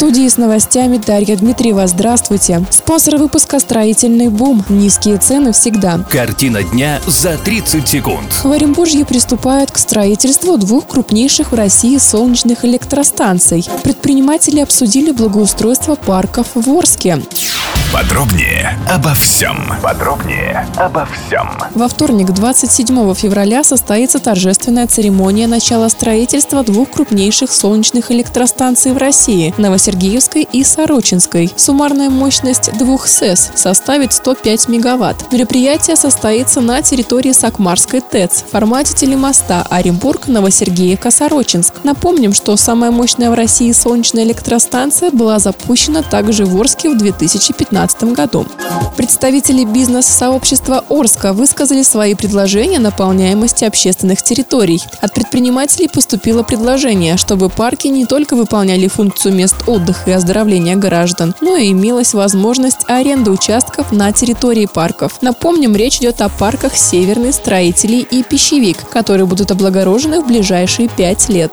Студии с новостями Дарья Дмитриева. Здравствуйте. Спонсор выпуска «Строительный бум». Низкие цены всегда. Картина дня за 30 секунд. В Оренбурге приступают к строительству двух крупнейших в России солнечных электростанций. Предприниматели обсудили благоустройство парков в Орске. Подробнее обо всем. Подробнее обо всем. Во вторник, 27 февраля, состоится торжественная церемония начала строительства двух крупнейших солнечных электростанций в России – Новосергеевской и Сорочинской. Суммарная мощность двух СЭС составит 105 мегаватт. Мероприятие состоится на территории Сакмарской ТЭЦ в формате телемоста Оренбург, Новосергеевка, Сорочинск. Напомним, что самая мощная в России солнечная электростанция была запущена также в Орске в 2015 году. Представители бизнес-сообщества Орска высказали свои предложения наполняемости общественных территорий. От предпринимателей поступило предложение, чтобы парки не только выполняли функцию мест отдыха и оздоровления граждан, но и имелась возможность аренды участков на территории парков. Напомним, речь идет о парках «Северный», «Строителей» и «Пищевик», которые будут облагорожены в ближайшие пять лет.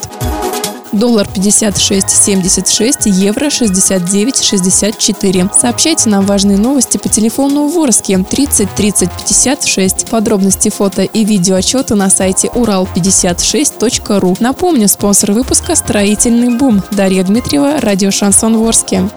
Доллар 56.76, евро 69.64. Сообщайте нам важные новости по телефону в Орске 30 30 56. Подробности фото и видео отчета на сайте урал56.ру. Напомню, спонсор выпуска «Строительный бум». Дарья Дмитриева, радио «Шансон Ворске».